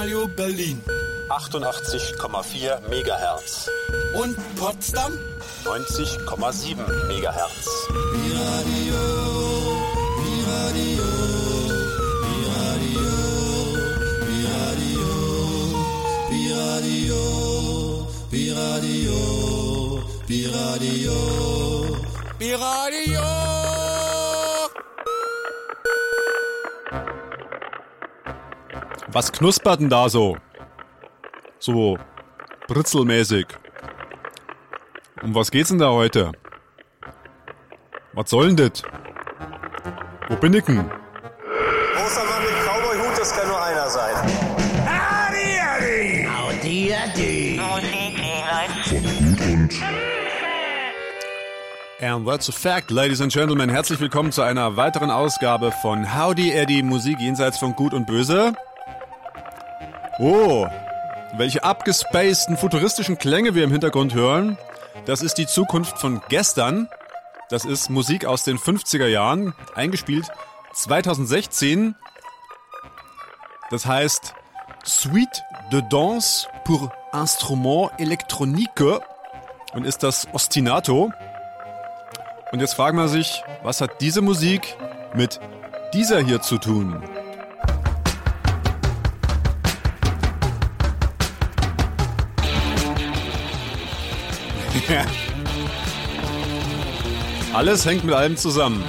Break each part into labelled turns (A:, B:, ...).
A: Radio Berlin.
B: 88,4 Megahertz.
A: Und Potsdam?
B: 90,7 Megahertz.
A: Radio, Radio, Radio, Radio, Radio, Radio, Radio.
C: Was knuspert denn da so? So britzelmäßig. Um was geht's denn da heute? Was soll denn das? Wo bin ich denn?
B: Großer Mann mit Cowboy-Hut, das kann nur einer sein.
C: And that's a fact, ladies and gentlemen. Herzlich willkommen zu einer weiteren Ausgabe von Howdy Eddie Musik jenseits von Gut und Böse. Oh, welche abgespaceden futuristischen Klänge wir im Hintergrund hören. Das ist die Zukunft von gestern. Das ist Musik aus den 50er Jahren, eingespielt 2016. Das heißt Suite de Danse pour Instrument électronique und ist das Ostinato. Und jetzt fragt man sich, was hat diese Musik mit dieser hier zu tun? Alles hängt mit allem zusammen.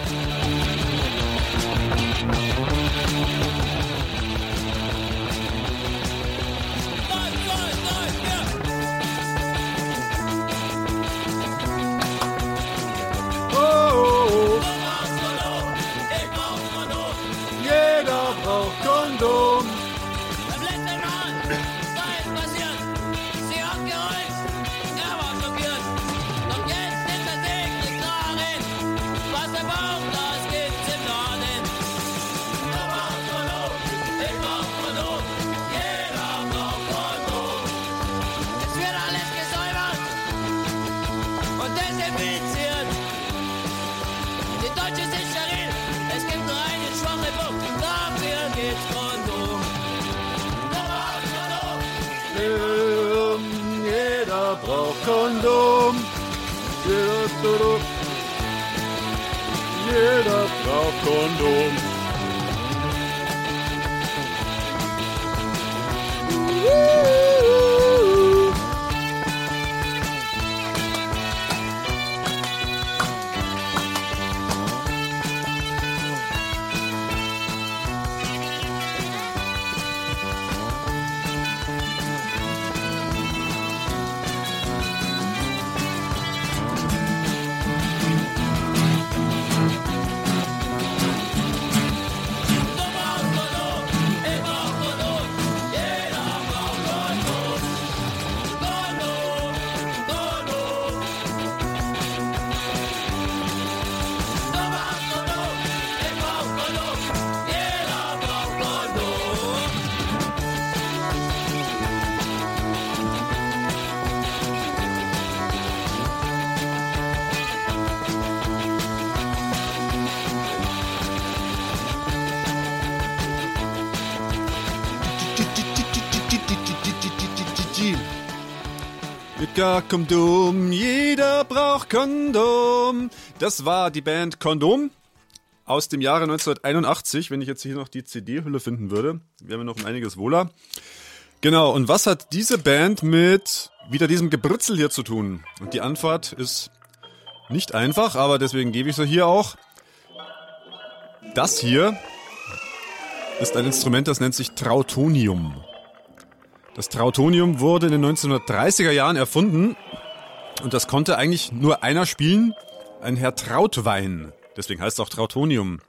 C: Jeder Kondom,
D: jeder braucht Kondom.
C: Das war die Band Kondom aus dem Jahre 1981. Wenn ich jetzt hier noch die CD-Hülle finden würde, wären wir noch um einiges wohler. Genau, und was hat diese Band mit wieder diesem Gebritzel hier zu tun? Und die Antwort ist nicht einfach, aber deswegen gebe ich sie hier auch. Das hier ist ein Instrument, das nennt sich Trautonium. Das Trautonium wurde in den 1930er Jahren erfunden und das konnte eigentlich nur einer spielen, ein Herr Trautwein. Deswegen heißt es auch Trautonium.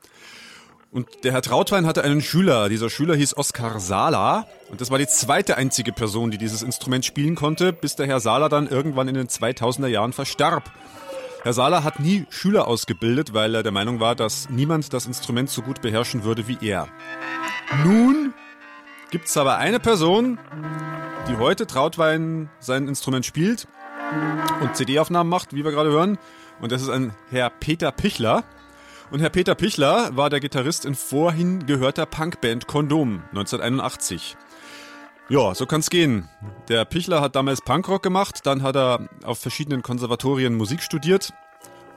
C: Und der Herr Trautwein hatte einen Schüler. Dieser Schüler hieß Oskar Sala. Und das war die zweite einzige Person, die dieses Instrument spielen konnte, bis der Herr Sala dann irgendwann in den 2000er Jahren verstarb. Herr Sala hat nie Schüler ausgebildet, weil er der Meinung war, dass niemand das Instrument so gut beherrschen würde wie er. Nun gibt es aber eine Person, die heute Trautwein sein Instrument spielt und CD-Aufnahmen macht, wie wir gerade hören. Und das ist ein Herr Peter Pichler. Und Herr Peter Pichler war der Gitarrist in vorhin gehörter Punkband Kondom 1981. Ja, so kann's gehen. Der Pichler hat damals Punkrock gemacht, dann hat er auf verschiedenen Konservatorien Musik studiert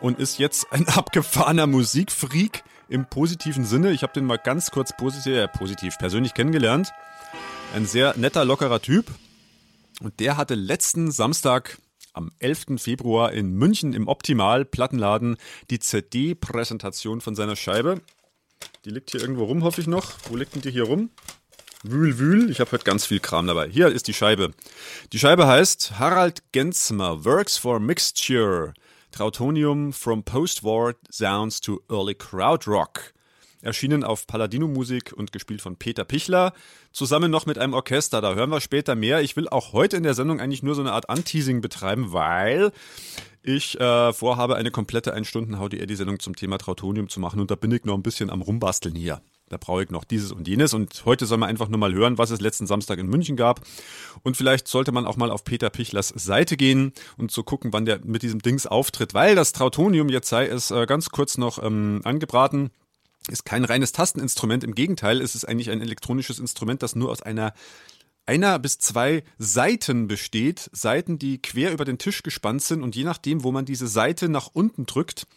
C: und ist jetzt ein abgefahrener Musikfreak im positiven Sinne. Ich habe den mal ganz kurz positiv, äh, positiv persönlich kennengelernt. Ein sehr netter, lockerer Typ. Und der hatte letzten Samstag am 11. Februar in München im Optimal Plattenladen die CD-Präsentation von seiner Scheibe. Die liegt hier irgendwo rum, hoffe ich noch. Wo liegt denn die hier rum? Wühl, wühl. Ich habe heute ganz viel Kram dabei. Hier ist die Scheibe. Die Scheibe heißt Harald Gensmer Works for Mixture. Trautonium from Post-War Sounds to Early Crowd Rock. Erschienen auf Paladino Musik und gespielt von Peter Pichler, zusammen noch mit einem Orchester. Da hören wir später mehr. Ich will auch heute in der Sendung eigentlich nur so eine Art Anteasing betreiben, weil ich äh, vorhabe, eine komplette 1 Stunden HDR-Sendung zum Thema Trautonium zu machen und da bin ich noch ein bisschen am Rumbasteln hier. Da brauche ich noch dieses und jenes. Und heute soll man einfach nur mal hören, was es letzten Samstag in München gab. Und vielleicht sollte man auch mal auf Peter Pichlers Seite gehen und so gucken, wann der mit diesem Dings auftritt. Weil das Trautonium, jetzt sei es äh, ganz kurz noch ähm, angebraten, ist kein reines Tasteninstrument. Im Gegenteil, es ist eigentlich ein elektronisches Instrument, das nur aus einer einer bis zwei Seiten besteht, Seiten, die quer über den Tisch gespannt sind und je nachdem, wo man diese Seite nach unten drückt,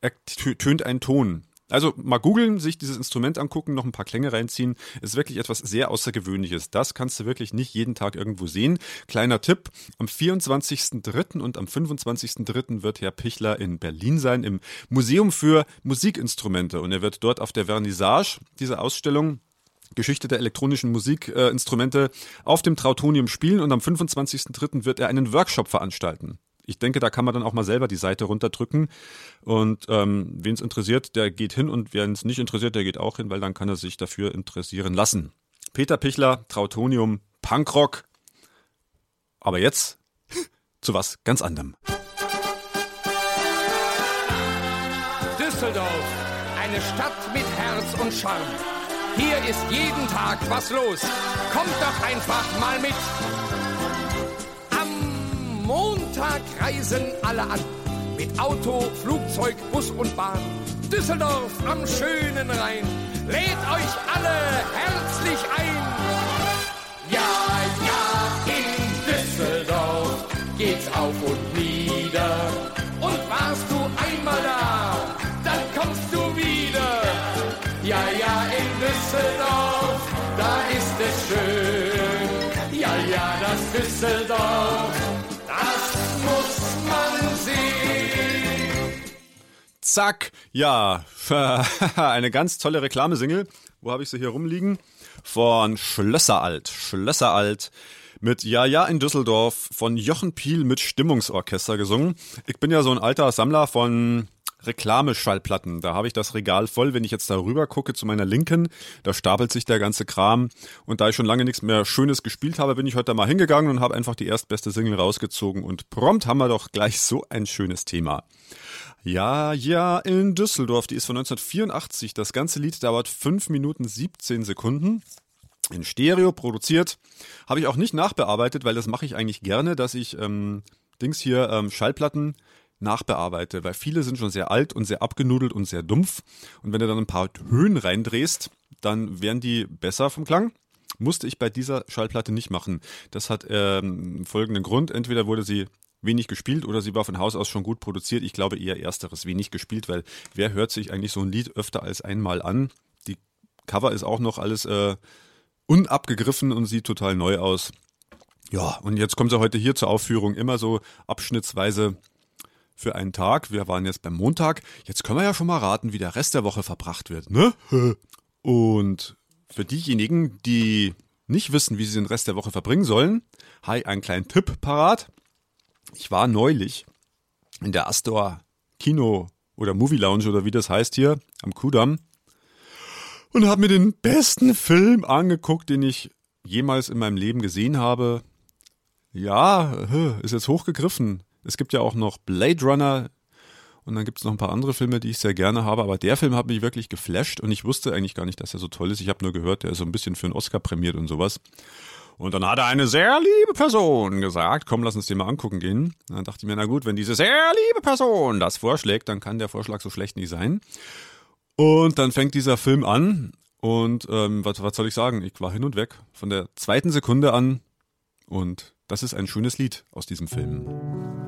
C: ertönt ein Ton. Also mal googeln, sich dieses Instrument angucken, noch ein paar Klänge reinziehen. Ist wirklich etwas sehr Außergewöhnliches. Das kannst du wirklich nicht jeden Tag irgendwo sehen. Kleiner Tipp, am 24.03. und am 25.03. wird Herr Pichler in Berlin sein, im Museum für Musikinstrumente. Und er wird dort auf der Vernissage dieser Ausstellung Geschichte der elektronischen Musikinstrumente äh, auf dem Trautonium spielen und am 25.03. wird er einen Workshop veranstalten ich denke, da kann man dann auch mal selber die Seite runterdrücken. Und ähm, wen es interessiert, der geht hin und wen es nicht interessiert, der geht auch hin, weil dann kann er sich dafür interessieren lassen. Peter Pichler, Trautonium, Punkrock. Aber jetzt zu was ganz anderem.
E: Düsseldorf, eine Stadt mit Herz und Charme. Hier ist jeden Tag was los. Kommt doch einfach mal mit. Montag reisen alle an. Mit Auto, Flugzeug, Bus und Bahn. Düsseldorf am schönen Rhein. Lädt euch alle herzlich ein. Ja, ja, in Düsseldorf geht's auf und nieder. Und warst du einmal da, dann kommst du wieder. Ja, ja, in Düsseldorf, da ist es schön. Ja, ja, das Düsseldorf
C: Zack, ja, eine ganz tolle Reklamesingle. Wo habe ich sie hier rumliegen? Von Schlösseralt. Schlösseralt mit Ja, ja in Düsseldorf von Jochen Piel mit Stimmungsorchester gesungen. Ich bin ja so ein alter Sammler von Reklameschallplatten. Da habe ich das Regal voll. Wenn ich jetzt darüber gucke zu meiner Linken, da stapelt sich der ganze Kram. Und da ich schon lange nichts mehr Schönes gespielt habe, bin ich heute mal hingegangen und habe einfach die erstbeste Single rausgezogen. Und prompt haben wir doch gleich so ein schönes Thema. Ja, ja, in Düsseldorf, die ist von 1984. Das ganze Lied dauert 5 Minuten 17 Sekunden. In Stereo produziert. Habe ich auch nicht nachbearbeitet, weil das mache ich eigentlich gerne, dass ich ähm, Dings hier ähm, Schallplatten nachbearbeite, weil viele sind schon sehr alt und sehr abgenudelt und sehr dumpf. Und wenn du dann ein paar Höhen reindrehst, dann werden die besser vom Klang. Musste ich bei dieser Schallplatte nicht machen. Das hat ähm, folgenden Grund. Entweder wurde sie wenig gespielt oder sie war von Haus aus schon gut produziert. Ich glaube eher ersteres, wenig gespielt, weil wer hört sich eigentlich so ein Lied öfter als einmal an? Die Cover ist auch noch alles äh, unabgegriffen und sieht total neu aus. Ja, und jetzt kommt sie heute hier zur Aufführung immer so abschnittsweise für einen Tag. Wir waren jetzt beim Montag. Jetzt können wir ja schon mal raten, wie der Rest der Woche verbracht wird, ne? Und für diejenigen, die nicht wissen, wie sie den Rest der Woche verbringen sollen, ich einen kleinen Tipp parat. Ich war neulich in der Astor Kino oder Movie Lounge oder wie das heißt hier am Kudamm und habe mir den besten Film angeguckt, den ich jemals in meinem Leben gesehen habe. Ja, ist jetzt hochgegriffen. Es gibt ja auch noch Blade Runner und dann gibt es noch ein paar andere Filme, die ich sehr gerne habe, aber der Film hat mich wirklich geflasht und ich wusste eigentlich gar nicht, dass er so toll ist. Ich habe nur gehört, der ist so ein bisschen für einen Oscar prämiert und sowas. Und dann hat eine sehr liebe Person gesagt, komm, lass uns den mal angucken gehen. Dann dachte ich mir, na gut, wenn diese sehr liebe Person das vorschlägt, dann kann der Vorschlag so schlecht nicht sein. Und dann fängt dieser Film an
A: Und ähm, was, was soll ich sagen? Ich war hin und weg von der zweiten Sekunde an. Und das ist ein schönes Lied aus diesem Film.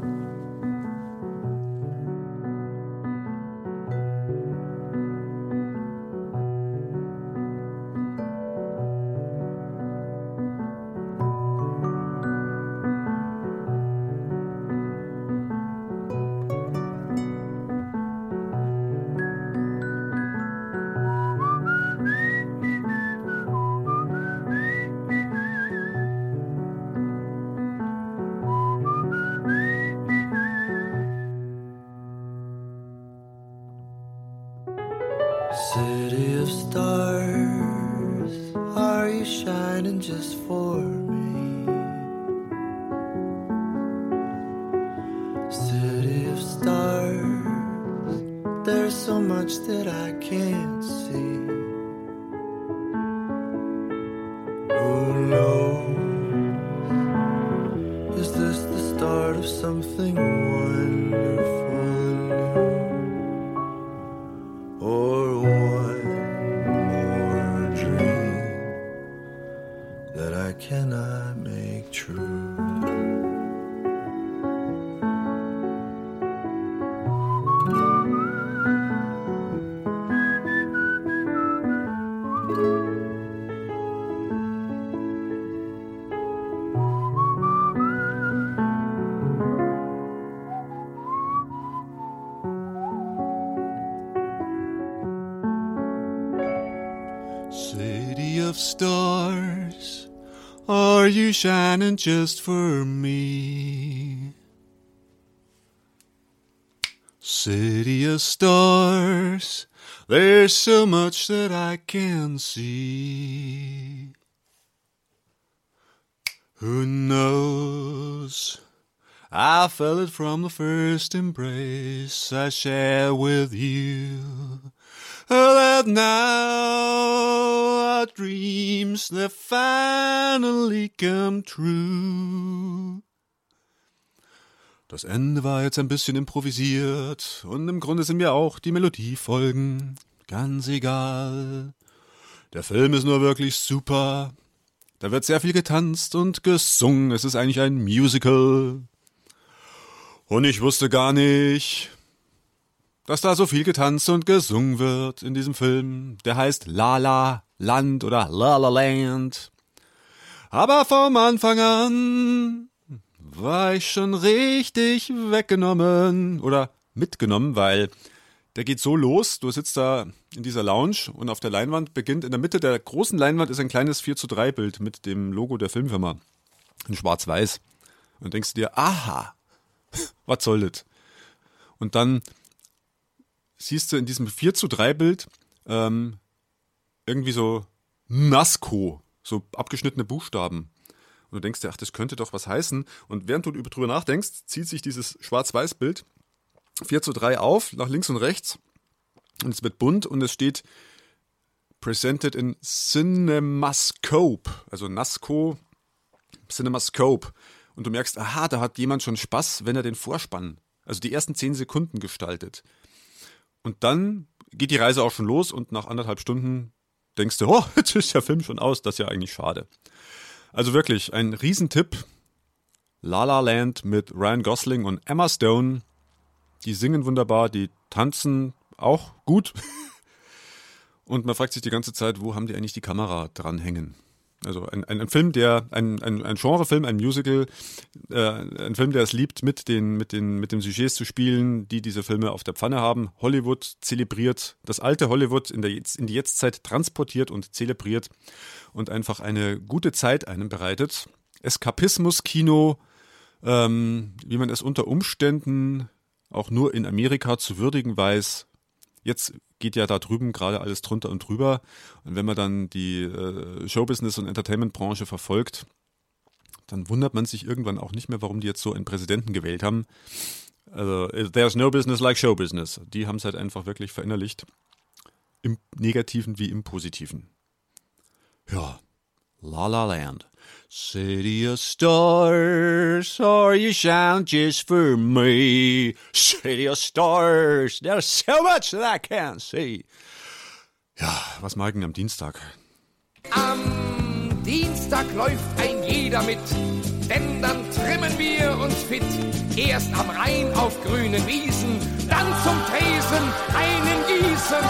C: Something wonderful shining just for me? City of stars, there's so much that I can see. Who knows? I felt it from the first embrace I shared with you. That now our dreams they finally come true. Das Ende war jetzt ein bisschen improvisiert und im Grunde sind mir auch die Melodiefolgen ganz egal. Der Film ist nur wirklich super. Da wird sehr viel getanzt und gesungen. Es ist eigentlich ein Musical. Und ich wusste gar nicht, dass da so viel getanzt und gesungen wird in diesem Film. Der heißt La La Land oder La La Land. Aber vom Anfang an war ich schon richtig weggenommen oder mitgenommen, weil der geht so los, du sitzt da in dieser Lounge und auf der Leinwand beginnt, in der Mitte der großen Leinwand ist ein kleines 4 zu 3 Bild mit dem Logo der Filmfirma. In schwarz-weiß. Und denkst dir, aha, was soll das? Und dann siehst du in diesem 4 zu 3 Bild ähm, irgendwie so NASCO, so abgeschnittene Buchstaben. Und du denkst dir, ach, das könnte doch was heißen. Und während du drüber nachdenkst, zieht sich dieses Schwarz-Weiß-Bild 4 zu 3 auf, nach links und rechts. Und es wird bunt und es steht Presented in Cinemascope, also NASCO, Cinemascope. Und du merkst, aha, da hat jemand schon Spaß, wenn er den Vorspann, also die ersten 10 Sekunden gestaltet. Und dann geht die Reise auch schon los und nach anderthalb Stunden denkst du, oh, jetzt ist der Film schon aus, das ist ja eigentlich schade. Also wirklich ein Riesentipp. La La Land mit Ryan Gosling und Emma Stone. Die singen wunderbar, die tanzen auch gut. Und man fragt sich die ganze Zeit, wo haben die eigentlich die Kamera dranhängen? Also ein, ein, ein Film, der, ein, ein, ein Genrefilm, ein Musical, äh, ein Film, der es liebt, mit den, mit den, mit den Sujets zu spielen, die diese Filme auf der Pfanne haben. Hollywood zelebriert, das alte Hollywood in, der, in die Jetztzeit transportiert und zelebriert und einfach eine gute Zeit einem bereitet. Eskapismus-Kino, ähm, wie man es unter Umständen auch nur in Amerika zu würdigen weiß. Jetzt geht ja da drüben gerade alles drunter und drüber. Und wenn man dann die äh, Showbusiness- und Entertainment-Branche verfolgt, dann wundert man sich irgendwann auch nicht mehr, warum die jetzt so einen Präsidenten gewählt haben. Also, there's no business like show business. Die haben es halt einfach wirklich verinnerlicht. Im Negativen wie im Positiven. Ja, La La Land. City of stars, are you shine just for me? City of stars, there's so much that I can't see. Ja, was mag denn am Dienstag?
E: Am Dienstag läuft ein jeder mit, denn dann trimmen wir uns fit. Erst am Rhein auf grünen Wiesen, dann zum Tresen einen gießen.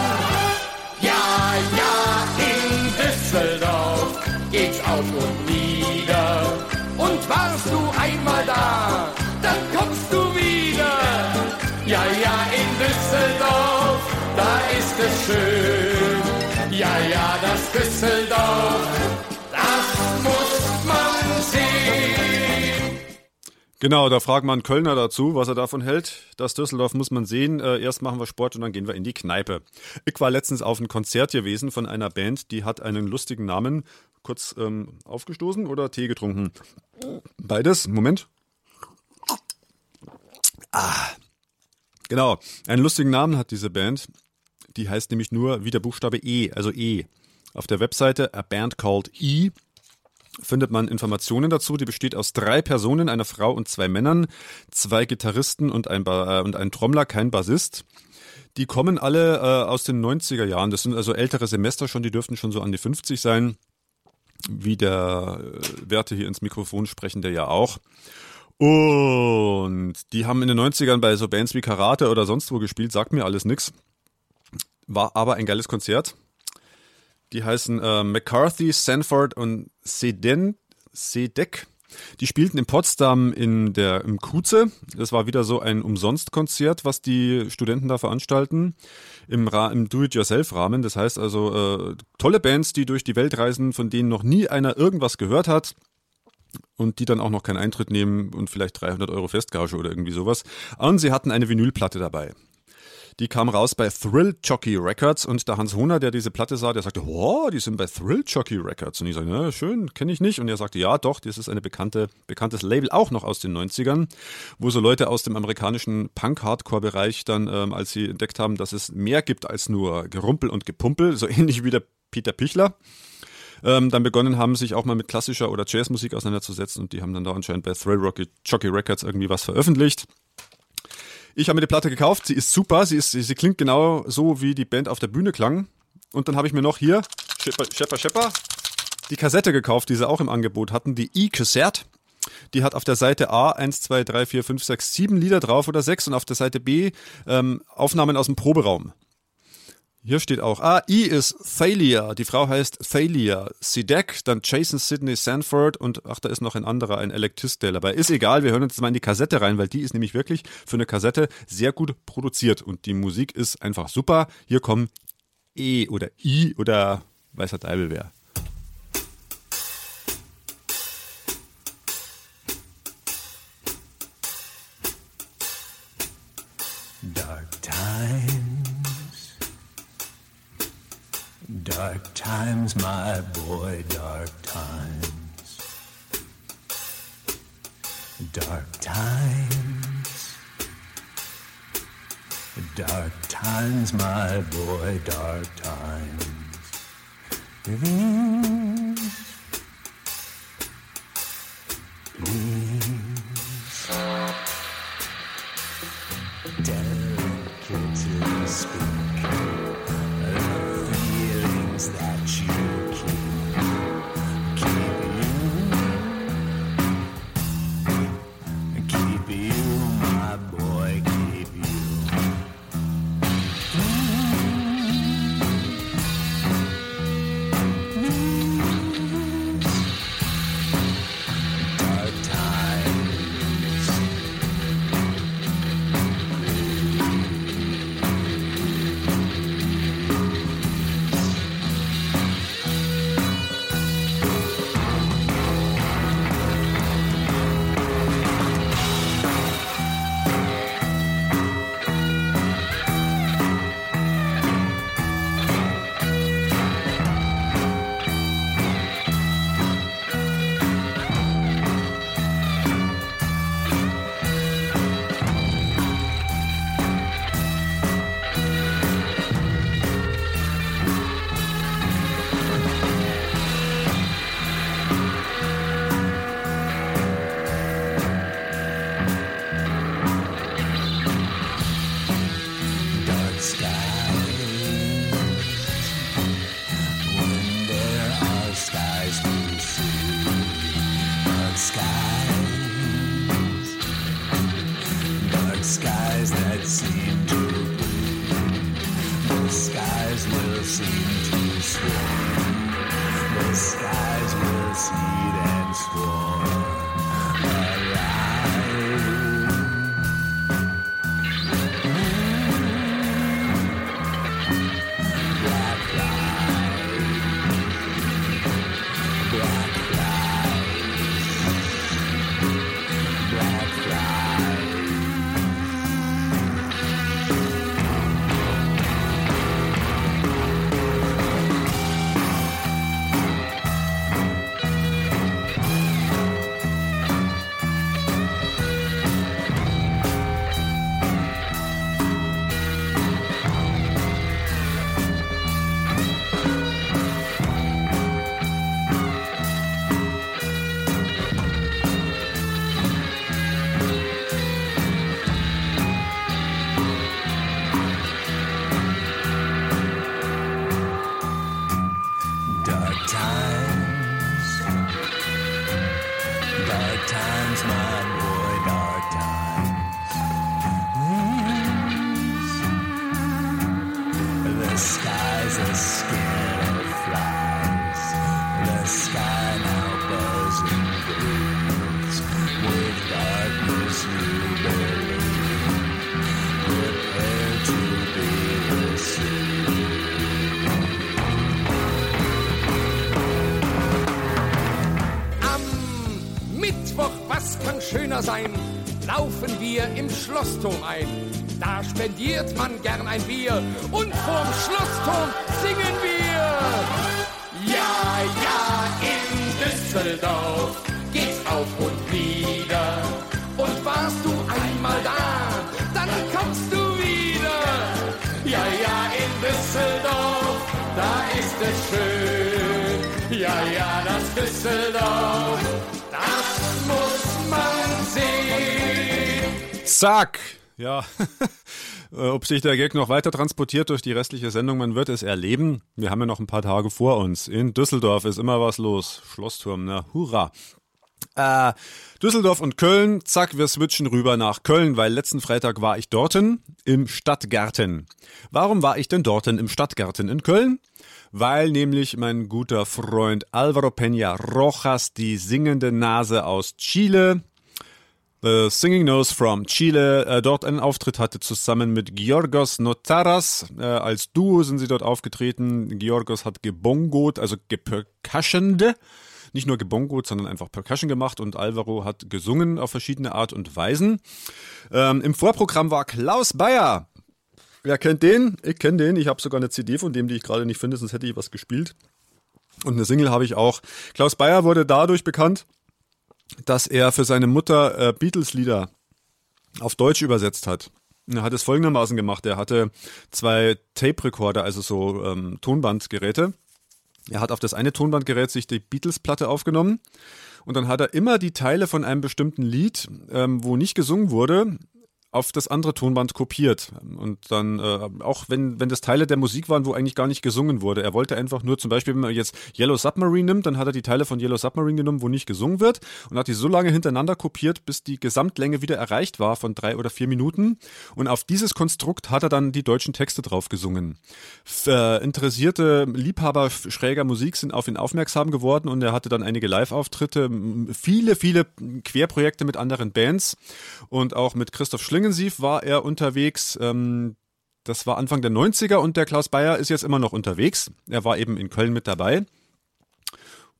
E: Ja, ja, in Düsseldorf geht's auf und nieder. Und warst du einmal da, dann kommst du wieder. Ja, ja, in Düsseldorf, da ist es schön. Ja, ja, das Düsseldorf, das muss man sehen.
C: Genau, da fragt man Kölner dazu, was er davon hält. Das Düsseldorf muss man sehen. Äh, erst machen wir Sport und dann gehen wir in die Kneipe. Ich war letztens auf ein Konzert gewesen von einer Band, die hat einen lustigen Namen. Kurz ähm, aufgestoßen oder Tee getrunken? Beides. Moment. Ah. Genau, einen lustigen Namen hat diese Band. Die heißt nämlich nur wie der Buchstabe E, also E. Auf der Webseite A Band Called E findet man Informationen dazu. Die besteht aus drei Personen, einer Frau und zwei Männern, zwei Gitarristen und ein, ba äh, und ein Trommler, kein Bassist. Die kommen alle äh, aus den 90er Jahren. Das sind also ältere Semester schon, die dürften schon so an die 50 sein. Wie der äh, Werte hier ins Mikrofon sprechen, der ja auch. Und die haben in den 90ern bei so Bands wie Karate oder sonst wo gespielt, sagt mir alles nix. War aber ein geiles Konzert. Die heißen äh, McCarthy, Sanford und Seden, Sedek. Die spielten in Potsdam in der, im Kuze. Das war wieder so ein Umsonstkonzert, was die Studenten da veranstalten. Im, im Do-it-yourself-Rahmen. Das heißt also äh, tolle Bands, die durch die Welt reisen, von denen noch nie einer irgendwas gehört hat. Und die dann auch noch keinen Eintritt nehmen und vielleicht 300 Euro Festgage oder irgendwie sowas. Und sie hatten eine Vinylplatte dabei. Die kam raus bei Thrill Jockey Records und der Hans Hohner, der diese Platte sah, der sagte, wow, die sind bei Thrill Jockey Records. Und ich sagte, na schön, kenne ich nicht. Und er sagte, ja doch, das ist eine bekannte, bekanntes Label, auch noch aus den 90ern, wo so Leute aus dem amerikanischen Punk-Hardcore-Bereich dann, ähm, als sie entdeckt haben, dass es mehr gibt als nur Gerumpel und Gepumpel, so ähnlich wie der Peter Pichler, ähm, dann begonnen haben, sich auch mal mit klassischer oder Jazzmusik auseinanderzusetzen und die haben dann da anscheinend bei Thrill Rocky, Jockey Records irgendwie was veröffentlicht. Ich habe mir die Platte gekauft, sie ist super, sie, ist, sie, sie klingt genau so, wie die Band auf der Bühne klang. Und dann habe ich mir noch hier, Schepper, Schepper, Schepper, die Kassette gekauft, die sie auch im Angebot hatten, die E-Cassette. Die hat auf der Seite A 1, 2, 3, 4, 5, 6, 7 Lieder drauf oder 6 und auf der Seite B ähm, Aufnahmen aus dem Proberaum. Hier steht auch, ah, I ist Thalia, die Frau heißt Thalia Sidek, dann Jason Sidney Sanford und ach, da ist noch ein anderer, ein Elektrist, der dabei ist. Egal, wir hören uns mal in die Kassette rein, weil die ist nämlich wirklich für eine Kassette sehr gut produziert und die Musik ist einfach super. Hier kommen E oder I oder weißer Teufel wer.
F: Dark times, dark times, my boy, dark times, dark times, dark times, my boy, dark times. These, delicately speak
E: Laufen wir im Schlossturm ein. Da spendiert man gern ein Bier und vorm Schlossturm singen wir. Ja, ja, in Düsseldorf geht's auf und nieder. Und warst du einmal da, dann kommst du wieder. Ja, ja, in Düsseldorf, da ist es schön. Ja, ja, das Düsseldorf,
C: Zack! Ja, Äh, ob sich der Gag noch weiter transportiert durch die restliche Sendung, man wird es erleben. Wir haben ja noch ein paar Tage vor uns. In Düsseldorf ist immer was los. Schlossturm, na, hurra. Äh, Düsseldorf und Köln, zack, wir switchen rüber nach Köln, weil letzten Freitag war ich dorten im Stadtgarten. Warum war ich denn dorten im Stadtgarten in Köln? Weil nämlich mein guter Freund Alvaro Peña Rojas, die singende Nase aus Chile, The Singing Nose from Chile äh, dort einen Auftritt hatte zusammen mit Georgos Notaras. Äh, als Duo sind sie dort aufgetreten. Georgos hat gebongot, also gepercussioned. Nicht nur gebongot, sondern einfach Percussion gemacht und Alvaro hat gesungen auf verschiedene Art und Weisen. Ähm, Im Vorprogramm war Klaus Bayer. Wer kennt den? Ich kenne den. Ich habe sogar eine CD von dem, die ich gerade nicht finde, sonst hätte ich was gespielt. Und eine Single habe ich auch. Klaus Bayer wurde dadurch bekannt, dass er für seine Mutter äh, Beatles-Lieder auf Deutsch übersetzt hat. Er hat es folgendermaßen gemacht. Er hatte zwei Tape-Recorder, also so ähm, Tonbandgeräte. Er hat auf das eine Tonbandgerät sich die Beatles-Platte aufgenommen und dann hat er immer die Teile von einem bestimmten Lied, ähm, wo nicht gesungen wurde, auf das andere Tonband kopiert. Und dann, äh, auch wenn, wenn das Teile der Musik waren, wo eigentlich gar nicht gesungen wurde. Er wollte einfach nur, zum Beispiel, wenn man jetzt Yellow Submarine nimmt, dann hat er die Teile von Yellow Submarine genommen, wo nicht gesungen wird und hat die so lange hintereinander kopiert, bis die Gesamtlänge wieder erreicht war von drei oder vier Minuten. Und auf dieses Konstrukt hat er dann die deutschen Texte drauf gesungen. Äh, interessierte Liebhaber schräger Musik sind auf ihn aufmerksam geworden und er hatte dann einige Live-Auftritte, viele, viele Querprojekte mit anderen Bands und auch mit Christoph Schlingensief war er unterwegs. Ähm, das war Anfang der 90er und der Klaus Bayer ist jetzt immer noch unterwegs. Er war eben in Köln mit dabei.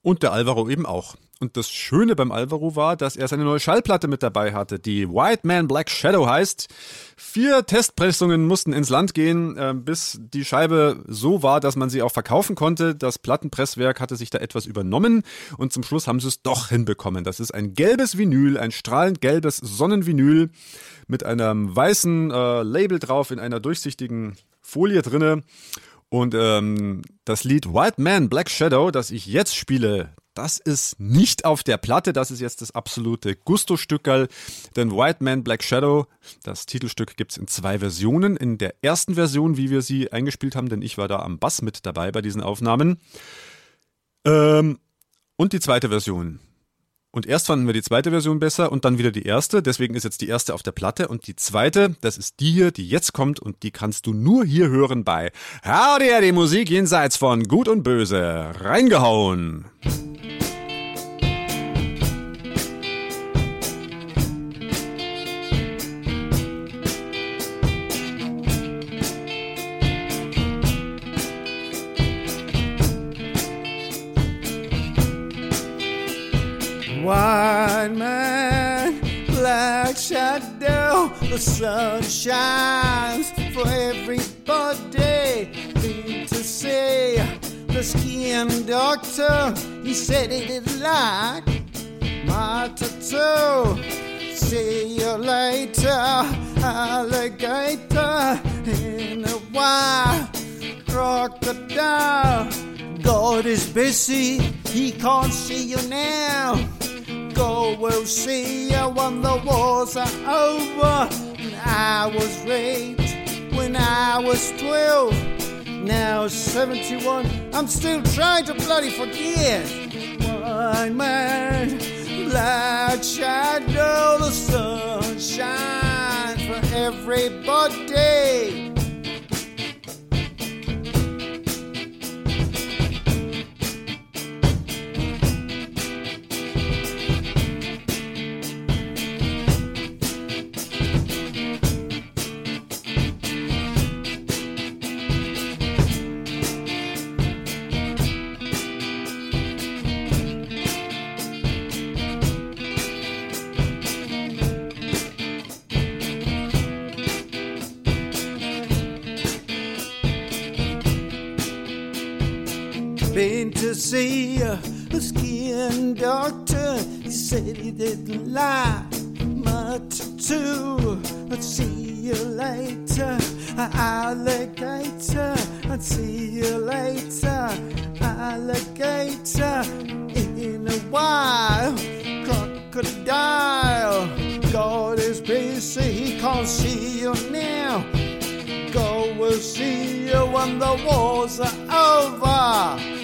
C: Und der Alvaro eben auch. Und das Schöne beim Alvaro war, dass er seine neue Schallplatte mit dabei hatte, die White Man Black Shadow heißt. Vier Testpressungen mussten ins Land gehen, äh, bis die Scheibe so war, dass man sie auch verkaufen konnte. Das Plattenpresswerk hatte sich da etwas übernommen und zum Schluss haben sie es doch hinbekommen. Das ist ein gelbes Vinyl, ein strahlend gelbes Sonnenvinyl mit einem weißen äh, Label drauf in einer durchsichtigen Folie drinne. Und ähm, das Lied White Man Black Shadow, das ich jetzt spiele, das ist nicht auf der Platte, das ist jetzt das absolute Gusto-Stückerl. Denn White Man Black Shadow, das Titelstück gibt's in zwei Versionen. In der ersten Version, wie wir sie eingespielt haben, denn ich war da am Bass mit dabei bei diesen Aufnahmen. Ähm, und die zweite Version. Und erst fanden wir die zweite Version besser und dann wieder die erste. Deswegen ist jetzt die erste auf der Platte und die zweite, das ist die hier, die jetzt kommt und die kannst du nur hier hören bei Howdy, die Musik jenseits von Gut und Böse. Reingehauen.
G: Man, black shadow, the sun shines for everybody. Need to say, the skin doctor, he said he didn't like my tattoo. See you later, alligator in a white crocodile. God is busy, he can't see you now. God will see you when the wars are over. And I was raped when I was 12. Now 71, I'm still trying to bloody forget. One man, black shadow, the sun shines for everybody. To see uh, a skin doctor. He said he didn't like my tattoo. I'd see you later, alligator. I'd see you later, alligator. In a while, crocodile. God is busy, he can't see you now. God will see you when the wars are over.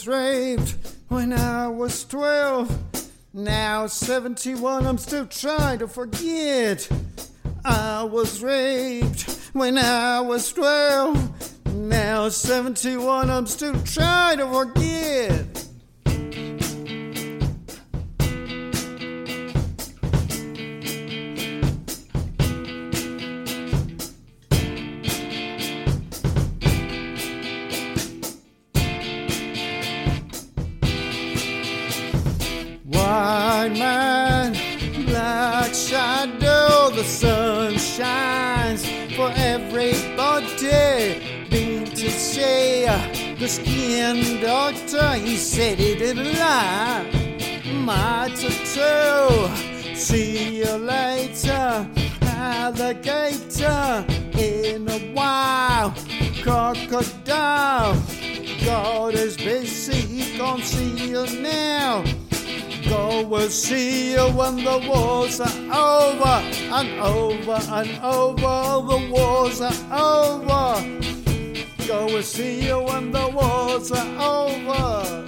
G: Was raped when I was 12. Now 71, I'm still trying to forget. I was raped when I was 12. Now 71, I'm still trying to forget. Skin doctor, he said he didn't like my tattoo. See you later, alligator in a while, crocodile. God is busy, he can't see you now. God will see you when the wars are over and over and over. The wars are over. God will see you when the wars are over.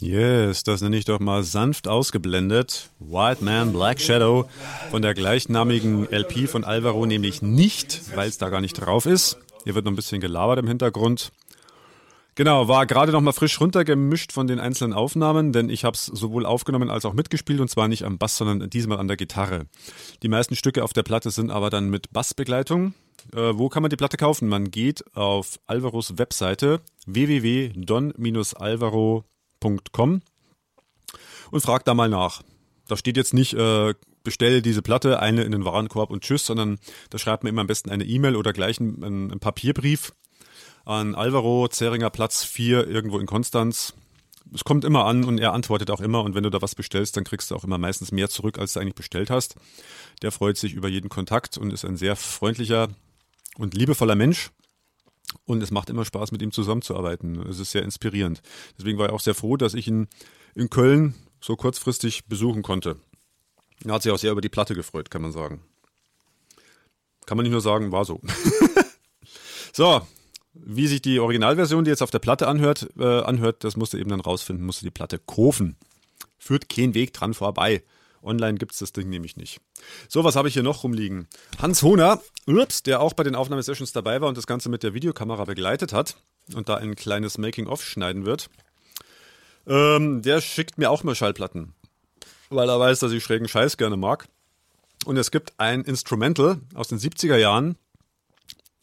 C: Yes, das nenne ich doch mal sanft ausgeblendet. White Man, Black Shadow von der gleichnamigen LP von Alvaro, nämlich nicht, weil es da gar nicht drauf ist. Hier wird noch ein bisschen gelabert im Hintergrund. Genau, war gerade noch mal frisch runtergemischt von den einzelnen Aufnahmen, denn ich habe es sowohl aufgenommen als auch mitgespielt und zwar nicht am Bass, sondern diesmal an der Gitarre. Die meisten Stücke auf der Platte sind aber dann mit Bassbegleitung. Äh, wo kann man die Platte kaufen? Man geht auf Alvaros Webseite www.don-alvaro.com und fragt da mal nach. Da steht jetzt nicht, äh, bestelle diese Platte, eine in den Warenkorb und tschüss, sondern da schreibt man immer am besten eine E-Mail oder gleich einen, einen Papierbrief an Alvaro, Zeringer Platz 4, irgendwo in Konstanz. Es kommt immer an und er antwortet auch immer und wenn du da was bestellst, dann kriegst du auch immer meistens mehr zurück, als du eigentlich bestellt hast. Der freut sich über jeden Kontakt und ist ein sehr freundlicher und liebevoller Mensch. Und es macht immer Spaß, mit ihm zusammenzuarbeiten. Es ist sehr inspirierend. Deswegen war ich auch sehr froh, dass ich ihn in Köln so kurzfristig besuchen konnte. Er hat sich auch sehr über die Platte gefreut, kann man sagen. Kann man nicht nur sagen, war so. so, wie sich die Originalversion, die jetzt auf der Platte anhört, äh, anhört, das musst du eben dann rausfinden, musst du die Platte kaufen. Führt kein Weg dran vorbei. Online gibt's das Ding nämlich nicht. So, was habe ich hier noch rumliegen? Hans Hohner, ups, der auch bei den Aufnahmesessions dabei war und das Ganze mit der Videokamera begleitet hat und da ein kleines Making-of schneiden wird, ähm, der schickt mir auch mal Schallplatten, weil er weiß, dass ich schrägen Scheiß gerne mag. Und es gibt ein Instrumental aus den 70er Jahren,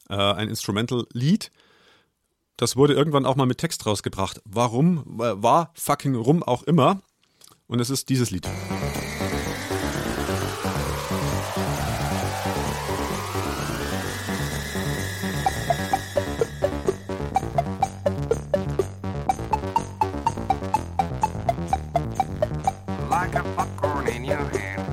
C: äh, ein Instrumental-Lied, das wurde irgendwann auch mal mit Text rausgebracht. Warum? War fucking rum auch immer. Und es ist dieses Lied.
H: Popcorn in your hand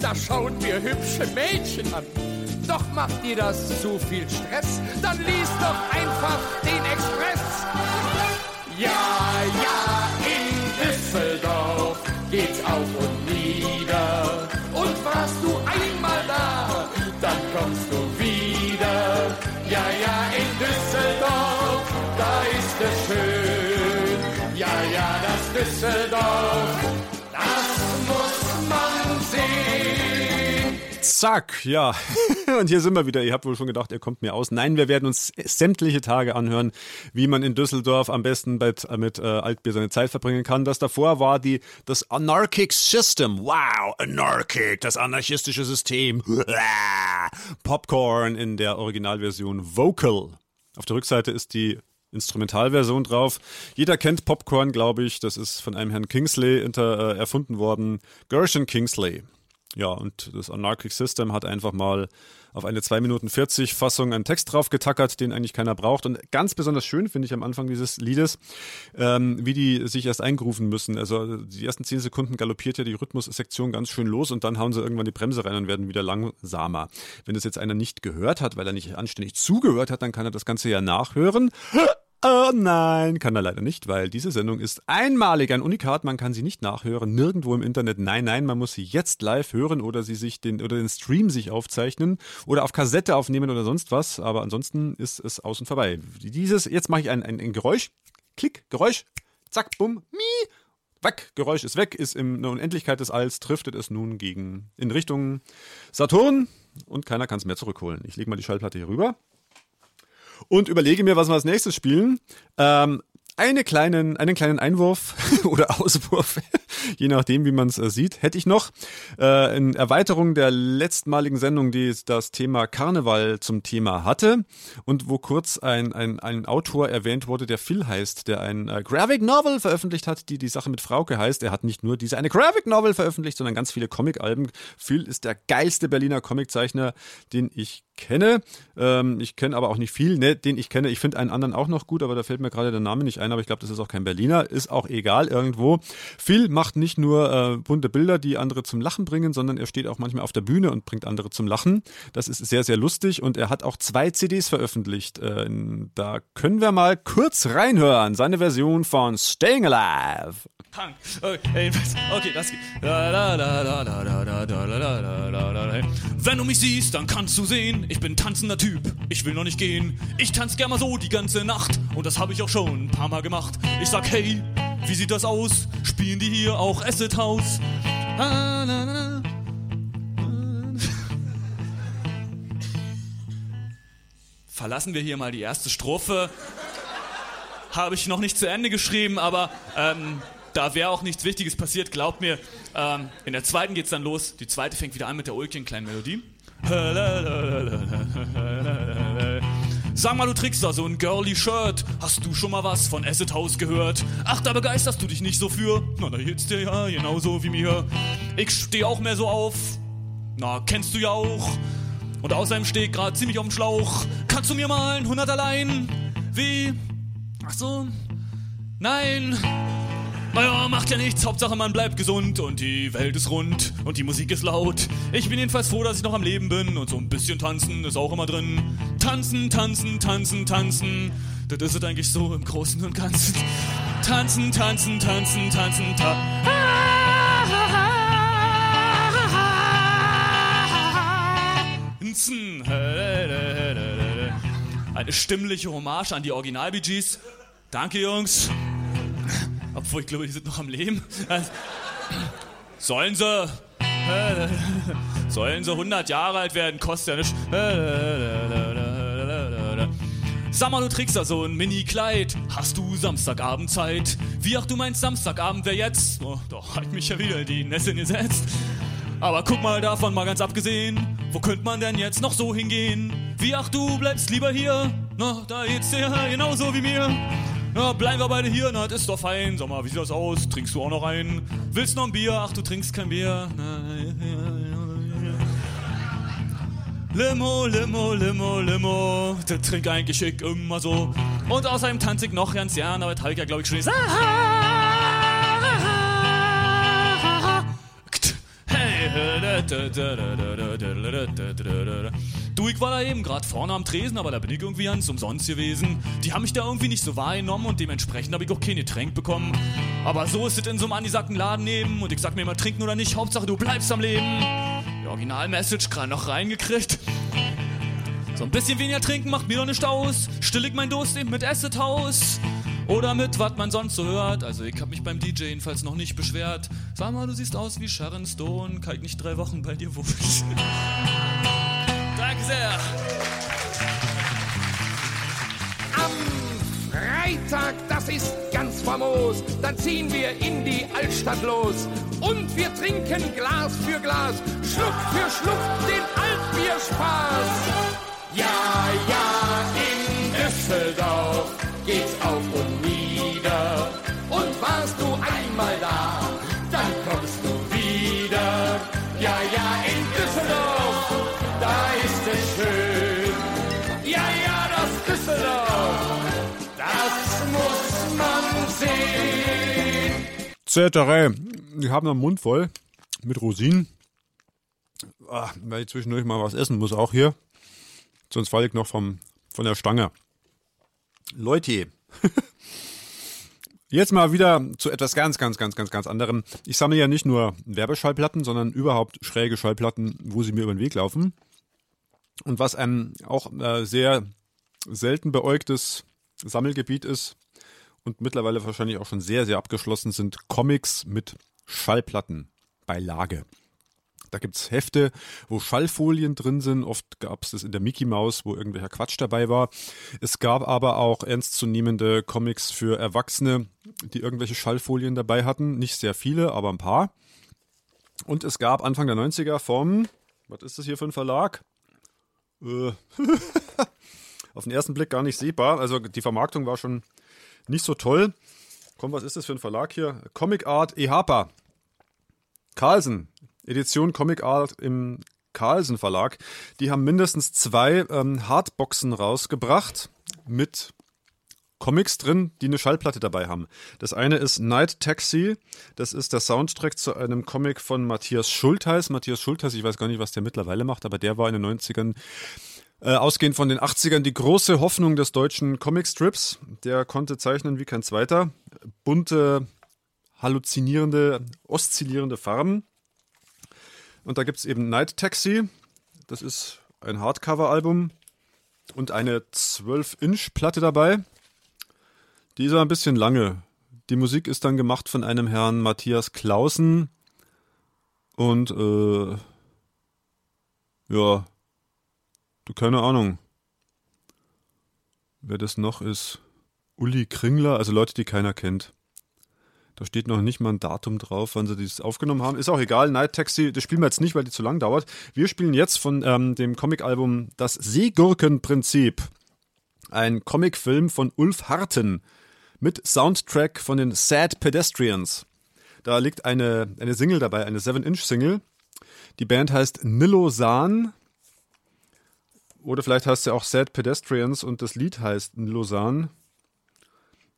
E: da schauen wir hübsche Mädchen an. Doch macht dir das zu viel Stress, dann liest doch einfach den Express. Ja, ja, in Düsseldorf geht's auf und nieder. Und warst du einmal da, dann kommst du wieder. Ja, ja, in Düsseldorf,
C: da ist es schön. Ja, ja, das Düsseldorf. Und hier sind wir wieder. Ihr habt wohl schon gedacht, ihr kommt mir aus. Nein, wir werden uns sämtliche Tage anhören, wie man in Düsseldorf am besten mit, mit äh, Altbier seine Zeit verbringen kann. Das davor war die, das Anarchic System. Wow, Anarchic, das anarchistische System. Popcorn in der Originalversion Vocal. Auf der Rückseite ist die Instrumentalversion drauf. Jeder kennt Popcorn, glaube ich. Das ist von einem Herrn Kingsley inter, äh, erfunden worden. Gershon Kingsley. Ja, und das Anarchic System hat einfach mal auf eine 2 Minuten 40 Fassung einen Text drauf getackert, den eigentlich keiner braucht. Und ganz besonders schön finde ich am Anfang dieses Liedes, ähm, wie die sich erst eingerufen müssen. Also die ersten 10 Sekunden galoppiert ja die Rhythmussektion ganz schön los und dann hauen sie irgendwann die Bremse rein und werden wieder langsamer. Wenn das jetzt einer nicht gehört hat, weil er nicht anständig zugehört hat, dann kann er das Ganze ja nachhören. Oh nein, kann er leider nicht, weil diese Sendung ist einmalig, ein Unikat. Man kann sie nicht nachhören, nirgendwo im Internet. Nein, nein, man muss sie jetzt live hören oder sie sich den oder den Stream sich aufzeichnen oder auf Kassette aufnehmen oder sonst was. Aber ansonsten ist es aus und vorbei. Dieses, jetzt mache ich ein, ein, ein Geräusch, Klick, Geräusch, zack, bumm, mi, weg, Geräusch ist weg, ist in der Unendlichkeit des Alls, driftet es nun gegen in Richtung Saturn und keiner kann es mehr zurückholen. Ich lege mal die Schallplatte hier rüber und überlege mir, was wir als nächstes spielen. Ähm, eine kleinen, einen kleinen Einwurf oder Auswurf, je nachdem, wie man es äh, sieht, hätte ich noch. Äh, in Erweiterung der letztmaligen Sendung, die das Thema Karneval zum Thema hatte und wo kurz ein, ein, ein Autor erwähnt wurde, der Phil heißt, der ein äh, Graphic Novel veröffentlicht hat, die die Sache mit Frauke heißt. Er hat nicht nur diese eine Graphic Novel veröffentlicht, sondern ganz viele Comic-Alben. Phil ist der geilste Berliner Comiczeichner, den ich kenne. Ähm, ich kenne aber auch nicht viel, ne, den ich kenne. Ich finde einen anderen auch noch gut, aber da fällt mir gerade der Name nicht ein. Aber ich glaube, das ist auch kein Berliner. Ist auch egal irgendwo. Phil macht nicht nur äh, bunte Bilder, die andere zum Lachen bringen, sondern er steht auch manchmal auf der Bühne und bringt andere zum Lachen. Das ist sehr, sehr lustig und er hat auch zwei CDs veröffentlicht. Äh, da können wir mal kurz reinhören. Seine Version von Staying Alive.
I: Punk. Okay, das geht. Da, da, da, da, da, Wenn du mich siehst, dann kannst du sehen, ich bin tanzender Typ. Ich will noch nicht gehen. Ich tanz gern mal so die ganze Nacht. Und das habe ich auch schon ein paar Mal gemacht. Ich sag, hey, wie sieht das aus? Spielen die hier auch Acid House? Verlassen wir hier mal die erste Strophe. Habe ich noch nicht zu Ende geschrieben, aber ähm, da wäre auch nichts Wichtiges passiert, glaubt mir. Ähm, in der zweiten geht's dann los. Die zweite fängt wieder an mit der ulkigen kleinen Melodie. Sag mal, du trägst da so ein girly Shirt. Hast du schon mal was von Acid House gehört? Ach, da begeisterst du dich nicht so für. Na, da geht's dir ja genauso wie mir. Ich steh auch mehr so auf. Na, kennst du ja auch. Und außerdem steh grad ziemlich auf dem Schlauch. Kannst du mir mal ein 100 allein? Wie? Ach so. Nein. Naja, macht ja nichts, Hauptsache man bleibt gesund und die Welt ist rund und die Musik ist laut. Ich bin jedenfalls froh, dass ich noch am Leben bin und so ein bisschen tanzen ist auch immer drin. Tanzen, tanzen, tanzen, tanzen. Das ist es eigentlich so im Großen und Ganzen. Tanzen, tanzen, tanzen, tanzen, tanzen. Eine stimmliche Hommage an die Original-Bee Gees. Danke, Jungs. Obwohl, ich glaube, die sind noch am Leben. Also, sollen sie. Sollen sie 100 Jahre alt werden, kostet ja nicht. Sag mal, du trägst da so ein Mini-Kleid. Hast du Samstagabend Zeit? Wie ach, du meinst Samstagabend wäre jetzt? Oh, doch, hat mich ja wieder die Nässe gesetzt. Aber guck mal davon mal ganz abgesehen. Wo könnte man denn jetzt noch so hingehen? Wie ach, du bleibst lieber hier? Na, da geht's dir genauso wie mir. Na, bleiben wir beide hier, na, das ist doch fein. Sag mal, wie sieht das aus? Trinkst du auch noch ein? Willst noch ein Bier? Ach, du trinkst kein Bier. Na, Limo, Limo, Limo, Limo. Der trink eigentlich ich immer so. Und außerdem tanze ich noch ganz gern, aber das hab ich ja, glaube ich, schon gesagt. Du, ich war da eben gerade vorne am Tresen, aber da bin ich irgendwie ganz umsonst gewesen. Die haben mich da irgendwie nicht so wahrgenommen und dementsprechend habe ich auch kein Getränk bekommen. Aber so ist es in so einem angesagten Laden neben und ich sag mir immer trinken oder nicht, Hauptsache du bleibst am Leben. Die Original-Message gerade noch reingekriegt. So ein bisschen weniger trinken macht mir doch nicht aus. Still ich mein Durst eben mit Acid House. Oder mit was man sonst so hört. Also ich hab mich beim DJ jedenfalls noch nicht beschwert. Sag mal, du siehst aus wie Sharon Stone. Ich nicht drei Wochen bei dir wohnen? sehr.
E: Am Freitag, das ist ganz famos, dann ziehen wir in die Altstadt los. Und wir trinken Glas für Glas, Schluck für Schluck den Altbierspaß. Ja, ja, in Düsseldorf geht's auf und nieder. Und warst du einmal da, dann kommst du wieder. Ja, ja,
C: Zetterei. Ich habe noch einen Mund voll mit Rosinen. Ah, weil ich zwischendurch mal was essen muss, auch hier. Sonst falle ich noch vom, von der Stange. Leute, jetzt mal wieder zu etwas ganz, ganz, ganz, ganz, ganz anderem. Ich sammle ja nicht nur Werbeschallplatten, sondern überhaupt schräge Schallplatten, wo sie mir über den Weg laufen. Und was ein auch äh, sehr selten beäugtes Sammelgebiet ist und mittlerweile wahrscheinlich auch schon sehr, sehr abgeschlossen sind Comics mit Schallplattenbeilage. Da gibt's Hefte, wo Schallfolien drin sind. Oft gab's das in der Mickey Mouse, wo irgendwelcher Quatsch dabei war. Es gab aber auch ernstzunehmende Comics für Erwachsene, die irgendwelche Schallfolien dabei hatten. Nicht sehr viele, aber ein paar. Und es gab Anfang der 90er vom, was ist das hier für ein Verlag? Äh, auf den ersten Blick gar nicht sehbar. Also die Vermarktung war schon nicht so toll. Komm, was ist das für ein Verlag hier? Comic Art Ehapa. Carlsen. Edition Comic Art im Carlsen Verlag. Die haben mindestens zwei ähm, Hardboxen rausgebracht mit Comics drin, die eine Schallplatte dabei haben. Das eine ist Night Taxi. Das ist der Soundtrack zu einem Comic von Matthias Schultheiß. Matthias Schultheiß, ich weiß gar nicht, was der mittlerweile macht, aber der war in den 90ern äh, ausgehend von den 80ern die große Hoffnung des deutschen Comicstrips. Der konnte zeichnen wie kein zweiter. Bunte, halluzinierende, oszillierende Farben. Und da gibt es eben Night Taxi. Das ist ein Hardcover-Album und eine 12-Inch-Platte dabei. Die ist aber ein bisschen lange. Die Musik ist dann gemacht von einem Herrn Matthias Clausen. Und, äh, ja, du keine Ahnung, wer das noch ist. Uli Kringler, also Leute, die keiner kennt. Da steht noch nicht mal ein Datum drauf, wann sie dieses aufgenommen haben. Ist auch egal. Night Taxi, das spielen wir jetzt nicht, weil die zu lang dauert. Wir spielen jetzt von ähm, dem Comicalbum Das Seegurkenprinzip. Ein Comicfilm von Ulf Harten mit Soundtrack von den Sad Pedestrians. Da liegt eine, eine Single dabei, eine 7-Inch-Single. Die Band heißt Nilosan. Oder vielleicht heißt sie auch Sad Pedestrians und das Lied heißt Nilosan.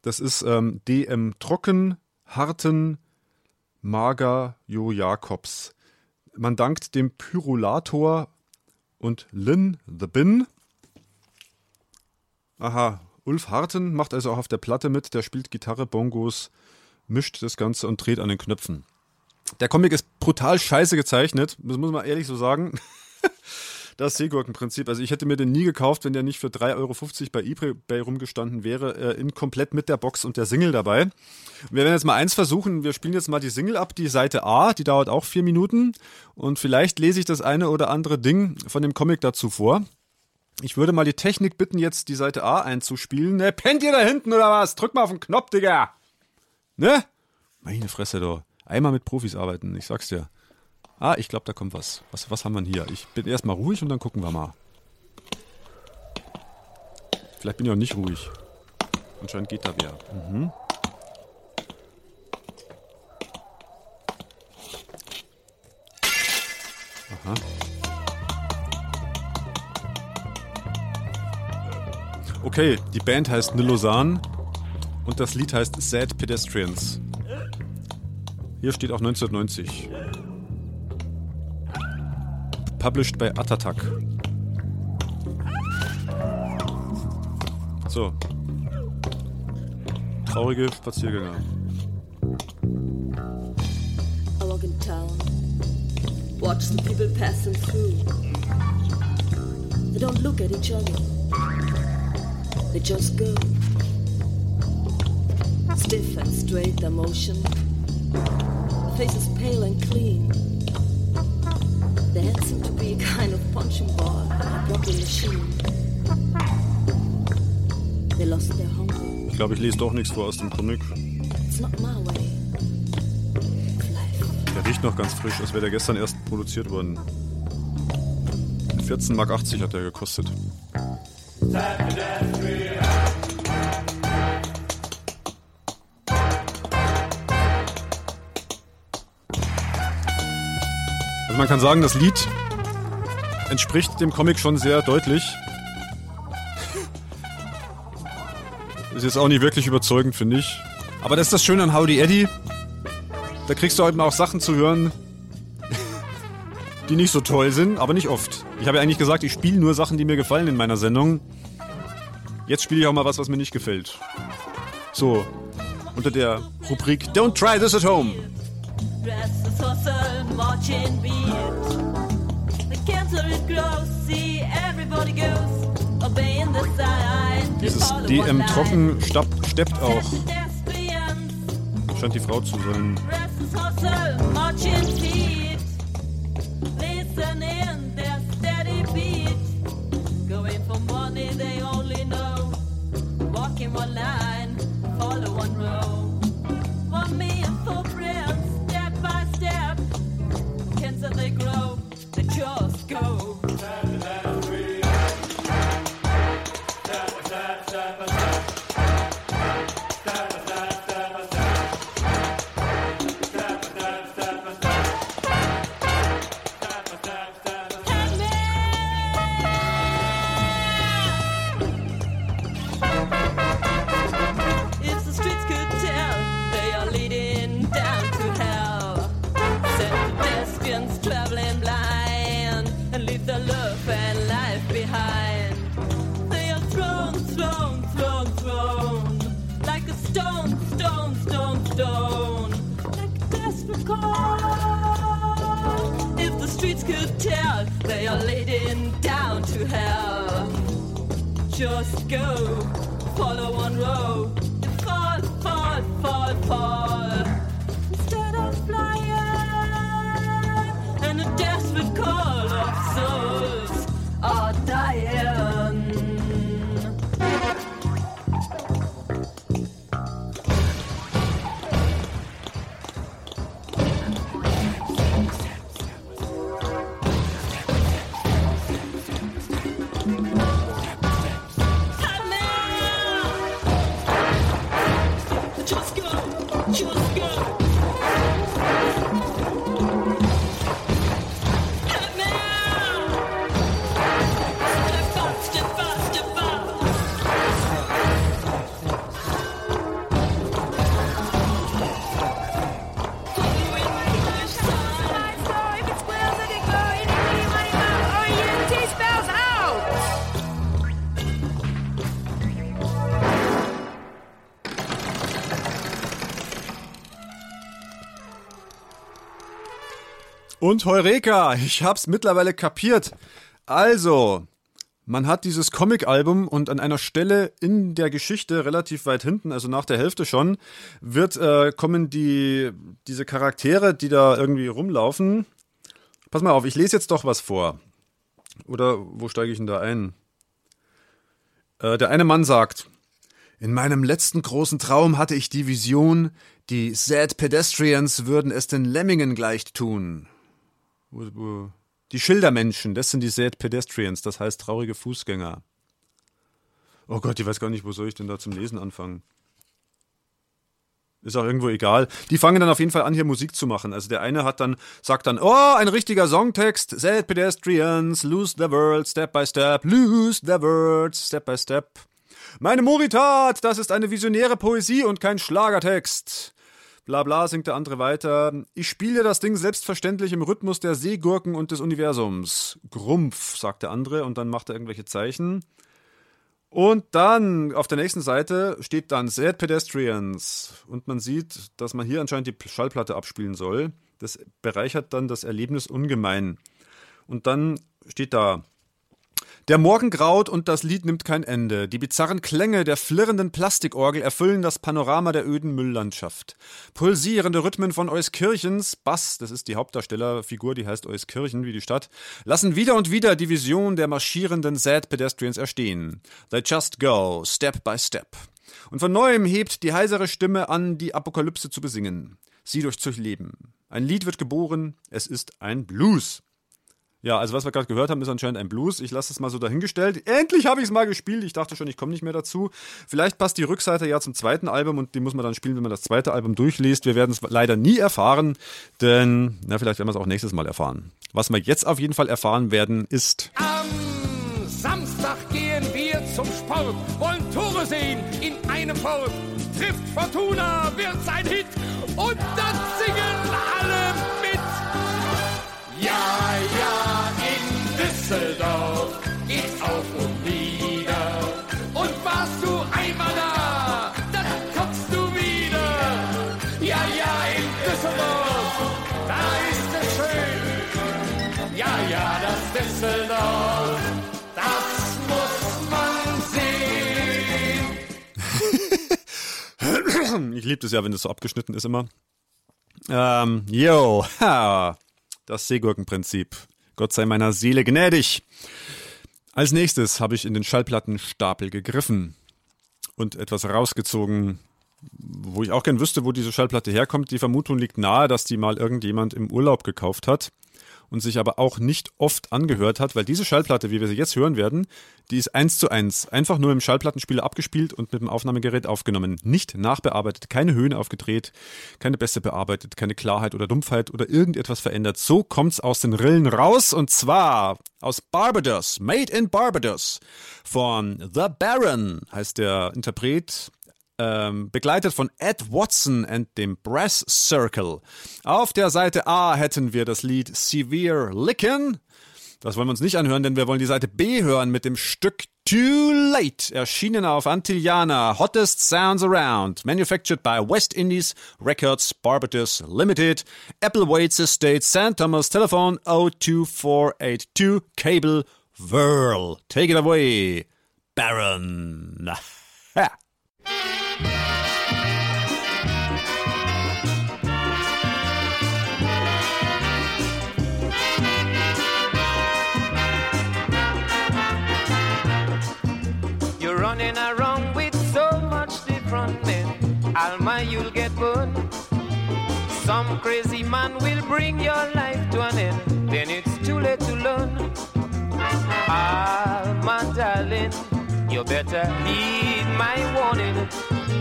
C: Das ist ähm, DM Trocken, Harten, Mager, Jo Jakobs. Man dankt dem Pyrolator und Lynn the Bin. Aha, Ulf Harten macht also auch auf der Platte mit. Der spielt Gitarre, Bongos, mischt das Ganze und dreht an den Knöpfen. Der Comic ist brutal scheiße gezeichnet, das muss man ehrlich so sagen. Das Seegurkenprinzip. Also ich hätte mir den nie gekauft, wenn der nicht für 3,50 Euro bei eBay rumgestanden wäre, äh, in komplett mit der Box und der Single dabei. Wir werden jetzt mal eins versuchen. Wir spielen jetzt mal die Single ab, die Seite A, die dauert auch vier Minuten. Und vielleicht lese ich das eine oder andere Ding von dem Comic dazu vor. Ich würde mal die Technik bitten, jetzt die Seite A einzuspielen. Ne, pennt ihr da hinten oder was? Drück mal auf den Knopf, Digga. Ne? Meine Fresse, doch. Einmal mit Profis arbeiten, ich sag's dir. Ah, ich glaube, da kommt was. was. Was haben wir hier? Ich bin erstmal ruhig und dann gucken wir mal. Vielleicht bin ich auch nicht ruhig. Anscheinend geht da wer. Mhm. Aha. Okay, die Band heißt Nilosan und das Lied heißt Sad Pedestrians. Hier steht auch 1990. Published by Atatak. So. Traurige Spaziergänger.
J: I walk in town, watch the people passing through. They don't look at each other, they just go. Stiff and straight, their motion. Faces pale and clean. Had seemed to be a kind of punching ball, a broken machine. They lost their hunger.
C: Ich glaube, ich lese doch nichts vor aus dem Comic.
J: It's not my way. of life.
C: Der riecht noch ganz frisch, als wäre der gestern erst produziert worden. 14,80 Mark hat der gekostet. Also man kann sagen, das Lied entspricht dem Comic schon sehr deutlich. Ist jetzt auch nicht wirklich überzeugend, finde ich. Aber das ist das Schöne an Howdy Eddie. Da kriegst du heute mal auch Sachen zu hören, die nicht so toll sind, aber nicht oft. Ich habe ja eigentlich gesagt, ich spiele nur Sachen, die mir gefallen in meiner Sendung. Jetzt spiele ich auch mal was, was mir nicht gefällt. So, unter der Rubrik Don't try this at home. Dieses DM. Trocken steppt auch. Scheint die Frau zu sein. Und Heureka, ich hab's mittlerweile kapiert. Also, man hat dieses Comic-Album und an einer Stelle in der Geschichte relativ weit hinten, also nach der Hälfte schon, wird äh, kommen die diese Charaktere, die da irgendwie rumlaufen. Pass mal auf, ich lese jetzt doch was vor. Oder wo steige ich denn da ein? Äh, der eine Mann sagt: In meinem letzten großen Traum hatte ich die Vision, die Sad Pedestrians würden es den Lemmingen gleich tun. Die Schildermenschen, das sind die Sad Pedestrians, das heißt traurige Fußgänger. Oh Gott, ich weiß gar nicht, wo soll ich denn da zum Lesen anfangen? Ist auch irgendwo egal. Die fangen dann auf jeden Fall an, hier Musik zu machen. Also der eine hat dann, sagt dann, oh, ein richtiger Songtext. Sad Pedestrians, lose the world, step by step, lose the world, step by step. Meine Moritat, das ist eine visionäre Poesie und kein Schlagertext. Bla bla, singt der andere weiter. Ich spiele das Ding selbstverständlich im Rhythmus der Seegurken und des Universums. Grumpf, sagt der andere und dann macht er irgendwelche Zeichen. Und dann auf der nächsten Seite steht dann Sad Pedestrians. Und man sieht, dass man hier anscheinend die Schallplatte abspielen soll. Das bereichert dann das Erlebnis ungemein. Und dann steht da Der Morgen graut und das Lied nimmt kein Ende. Die bizarren Klänge der flirrenden Plastikorgel erfüllen das Panorama der öden Mülllandschaft. Pulsierende Rhythmen von Euskirchens, Bass, das ist die Hauptdarstellerfigur, die heißt Euskirchen wie die Stadt, lassen wieder und wieder die Vision der marschierenden Sad Pedestrians erstehen. They just go, step by step. Und von neuem hebt die heisere Stimme an, die Apokalypse zu besingen. Sie durchzuleben. Ein Lied wird geboren, es ist ein Blues. Ja, also was wir gerade gehört haben, ist anscheinend ein Blues. Ich lasse es mal so dahingestellt. Endlich habe ich es mal gespielt. Ich dachte schon, ich komme nicht mehr dazu. Vielleicht passt die Rückseite ja zum zweiten Album und die muss man dann spielen, wenn man das zweite Album durchliest. Wir werden es leider nie erfahren, denn na, vielleicht werden wir es auch nächstes Mal erfahren. Was wir jetzt auf jeden Fall erfahren werden, ist
E: Am Samstag gehen wir zum Sport, wollen Tore sehen in einem Fort. Trifft Fortuna, wird's ein Hit und dann singen. Ja, ja, in Düsseldorf geht's auf und nieder. Und warst du einmal da, dann kommst du wieder. Ja, ja, in Düsseldorf, da ist es schön. Ja, ja, das Düsseldorf, das muss man sehen.
C: Ich liebe es ja, wenn das so abgeschnitten ist immer. Ähm, yo, ha, das Seegurkenprinzip. Gott sei meiner Seele gnädig. Als nächstes habe ich in den Schallplattenstapel gegriffen und etwas rausgezogen, wo ich auch gern wüsste, wo diese Schallplatte herkommt. Die Vermutung liegt nahe, dass die mal irgendjemand im Urlaub gekauft hat und sich aber auch nicht oft angehört hat, weil diese Schallplatte, wie wir sie jetzt hören werden, die ist eins zu eins, einfach nur im Schallplattenspieler abgespielt und mit dem Aufnahmegerät aufgenommen, nicht nachbearbeitet, keine Höhen aufgedreht, keine Bässe bearbeitet, keine Klarheit oder Dumpfheit oder irgendetwas verändert. So kommt's aus den Rillen raus und zwar aus Barbados, Made in Barbados von The Baron heißt der Interpret ähm, begleitet von Ed Watson and dem Brass Circle. Auf der Seite A hätten wir das Lied Severe Lickin'. Das wollen wir uns nicht anhören, denn wir wollen die Seite B hören mit dem Stück Too Late, erschienen auf Antillana, Hottest Sounds Around, manufactured by West Indies Records Barbados Limited, Apple Waits Estate, St. Thomas, Telephone 02482, Cable, Whirl. Take it away, Baron. Ha.
K: Alma, you'll get burned. Some crazy man will bring your life to an end. Then it's too late to learn. Alma, darling, you better heed my warning.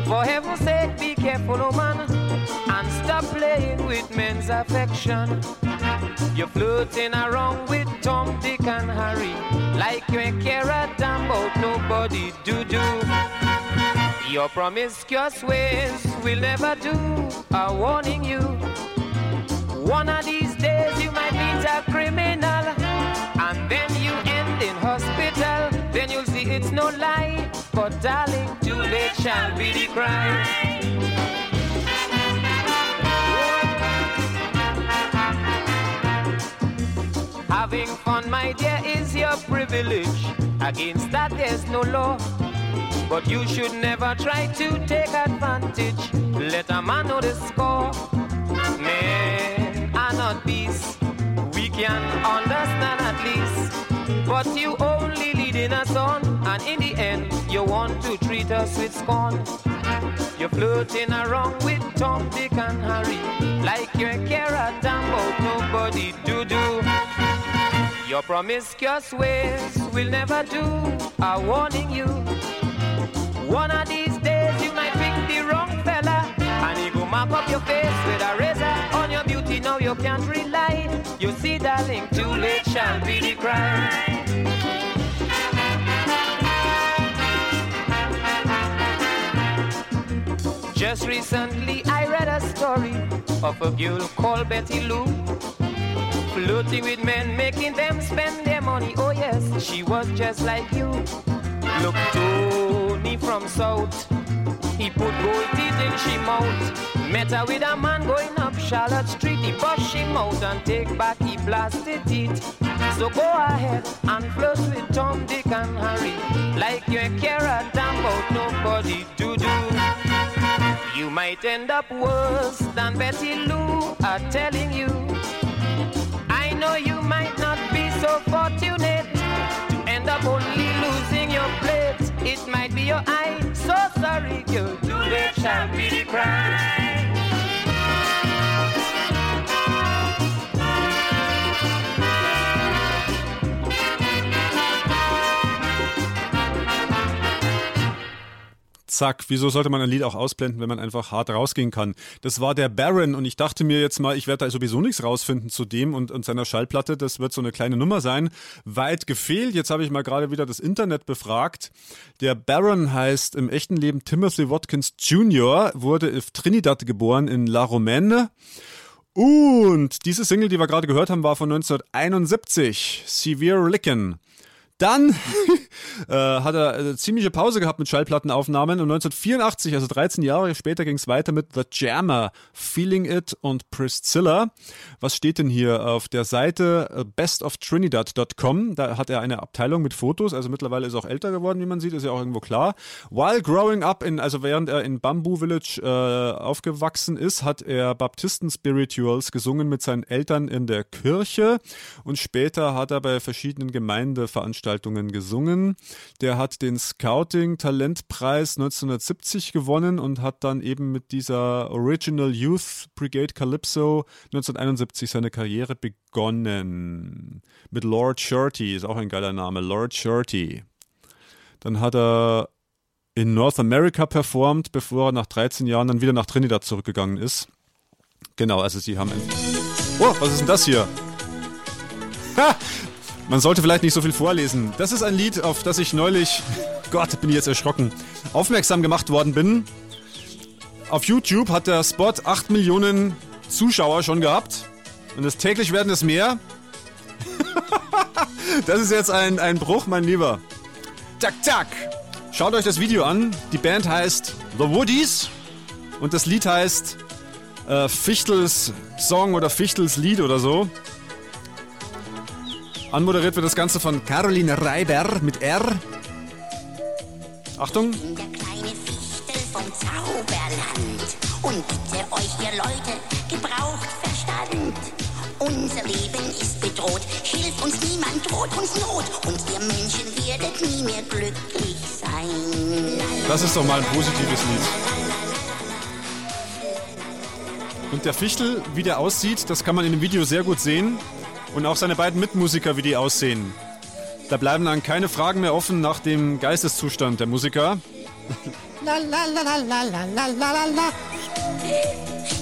K: For heaven's sake, be careful, oh man, and stop playing with men's affection. You're flirting around with Tom, Dick, and Harry, like you ain't care a damn about nobody. Do do. Your promiscuous ways will never do. I'm warning you. One of these days you might meet a criminal, and then you end in hospital. Then you'll see it's no lie. But darling, too late shall be the crime. Having fun, my dear, is your privilege. Against that, there's no law. But you should never try to take advantage. Let a man know the score. Men are not beasts. We can understand at least. But you only leading us on. And in the end, you want to treat us with scorn. You're flirting around with Tom, Dick, and Harry. Like you care a damn about nobody. Do do. Your promiscuous ways will never do. I'm warning you. One of these days you might pick the wrong fella and he go mop up your face with a razor on your beauty. Now you can't rely. You see, darling, too late shall be the crime. Just recently I read a story of a girl called Betty Lou. Flirting with men, making them spend their money. Oh yes, she was just like you. Look, Tony from South. He put gold teeth in she mouth. Met her with a man going up Charlotte Street. He push him out and take back he blasted it. So go ahead and flirt with Tom, Dick, and Harry. Like you care a damn about nobody to do. You might end up worse than Betty Lou are telling you. I know you might not be so fortunate to end up only. It might be your eye, so sorry, girl. Too late shall be the crime.
C: Zack, wieso sollte man ein Lied auch ausblenden, wenn man einfach hart rausgehen kann? Das war der Baron und ich dachte mir jetzt mal, ich werde da sowieso nichts rausfinden zu dem und, und seiner Schallplatte. Das wird so eine kleine Nummer sein. Weit gefehlt. Jetzt habe ich mal gerade wieder das Internet befragt. Der Baron heißt im echten Leben Timothy Watkins Jr., wurde auf Trinidad geboren in La Romaine. Und diese Single, die wir gerade gehört haben, war von 1971. Severe Licken. Dann äh, hat er eine ziemliche Pause gehabt mit Schallplattenaufnahmen und 1984, also 13 Jahre später, ging es weiter mit The Jammer, Feeling It und Priscilla. Was steht denn hier auf der Seite äh, bestoftrinidad.com? Da hat er eine Abteilung mit Fotos, also mittlerweile ist er auch älter geworden, wie man sieht, ist ja auch irgendwo klar. While growing up, in, also während er in Bamboo Village äh, aufgewachsen ist, hat er Baptisten Spirituals gesungen mit seinen Eltern in der Kirche und später hat er bei verschiedenen Gemeindeveranstaltungen gesungen. Der hat den Scouting Talentpreis 1970 gewonnen und hat dann eben mit dieser Original Youth Brigade Calypso 1971 seine Karriere begonnen. Mit Lord Shirty, ist auch ein geiler Name, Lord Shirty. Dann hat er in North America performt, bevor er nach 13 Jahren dann wieder nach Trinidad zurückgegangen ist. Genau, also sie haben. Oh, was ist denn das hier? Ha! Man sollte vielleicht nicht so viel vorlesen. Das ist ein Lied, auf das ich neulich, Gott, bin ich jetzt erschrocken, aufmerksam gemacht worden bin. Auf YouTube hat der Spot 8 Millionen Zuschauer schon gehabt. Und es täglich werden es mehr. das ist jetzt ein, ein Bruch, mein Lieber. Zack, zack. Schaut euch das Video an. Die Band heißt The Woodies. Und das Lied heißt äh, Fichtels Song oder Fichtels Lied oder so. Anmoderiert wird das Ganze von Caroline Reiber mit R. Achtung.
L: Der kleine Fichtel vom Zauberland. Und bitte euch, ihr Leute, gebraucht Verstand. Unser Leben ist bedroht, hilft uns niemand, droht uns Not. Und ihr Menschen werdet nie mehr glücklich sein.
C: Das ist doch mal ein positives Lied. Und der Fichtel, wie der aussieht, das kann man in dem Video sehr gut sehen. Und auch seine beiden Mitmusiker, wie die aussehen. Da bleiben dann keine Fragen mehr offen nach dem Geisteszustand der Musiker.
G: La, la, la,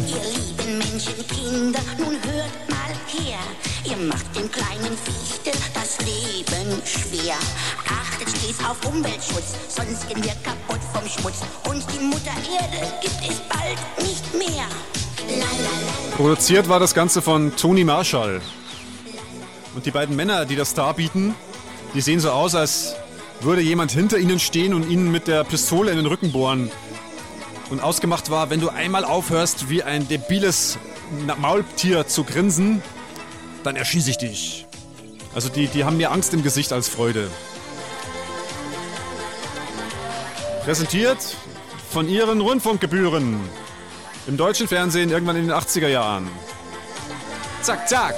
L: ihr lieben Menschenkinder, nun hört mal her. Ihr macht dem kleinen Fichtel das Leben schwer. Achtet stets auf Umweltschutz, sonst gehen wir kaputt vom Schmutz. Und die Mutter Erde gibt es bald nicht mehr.
C: Produziert war das Ganze von Toni Marshall. Und die beiden Männer, die das darbieten, die sehen so aus, als würde jemand hinter ihnen stehen und ihnen mit der Pistole in den Rücken bohren. Und ausgemacht war, wenn du einmal aufhörst, wie ein debiles Maultier zu grinsen, dann erschieße ich dich. Also die, die haben mehr Angst im Gesicht als Freude. Präsentiert von ihren Rundfunkgebühren im deutschen Fernsehen irgendwann in den 80er Jahren. Zack, zack.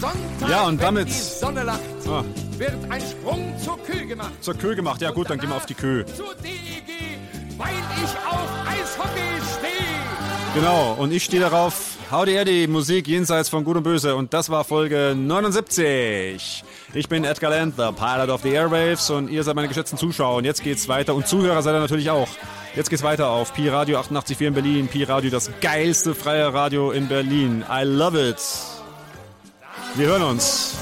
E: Sonntag,
C: Ja, und damit-
E: lacht,
C: Ah.
E: wird ein Sprung zur Kö gemacht.
C: Zur Kö gemacht. Ja gut, dann gehen wir auf die Kö.
E: Zur DEG, weil ich auf Eishockey stehe.
C: Genau, und ich stehe darauf, Howdy Eddie, Musik jenseits von Gut und Böse. Und das war Folge 79. Ich bin Edgar Land, the Pilot of the Airwaves und ihr seid meine geschätzten Zuschauer. Und jetzt geht's weiter und Zuhörer seid ihr natürlich auch. Jetzt geht's weiter auf Pi Radio 88.4 in Berlin. Pi Radio, das geilste freie Radio in Berlin. I love it. Wir hören uns.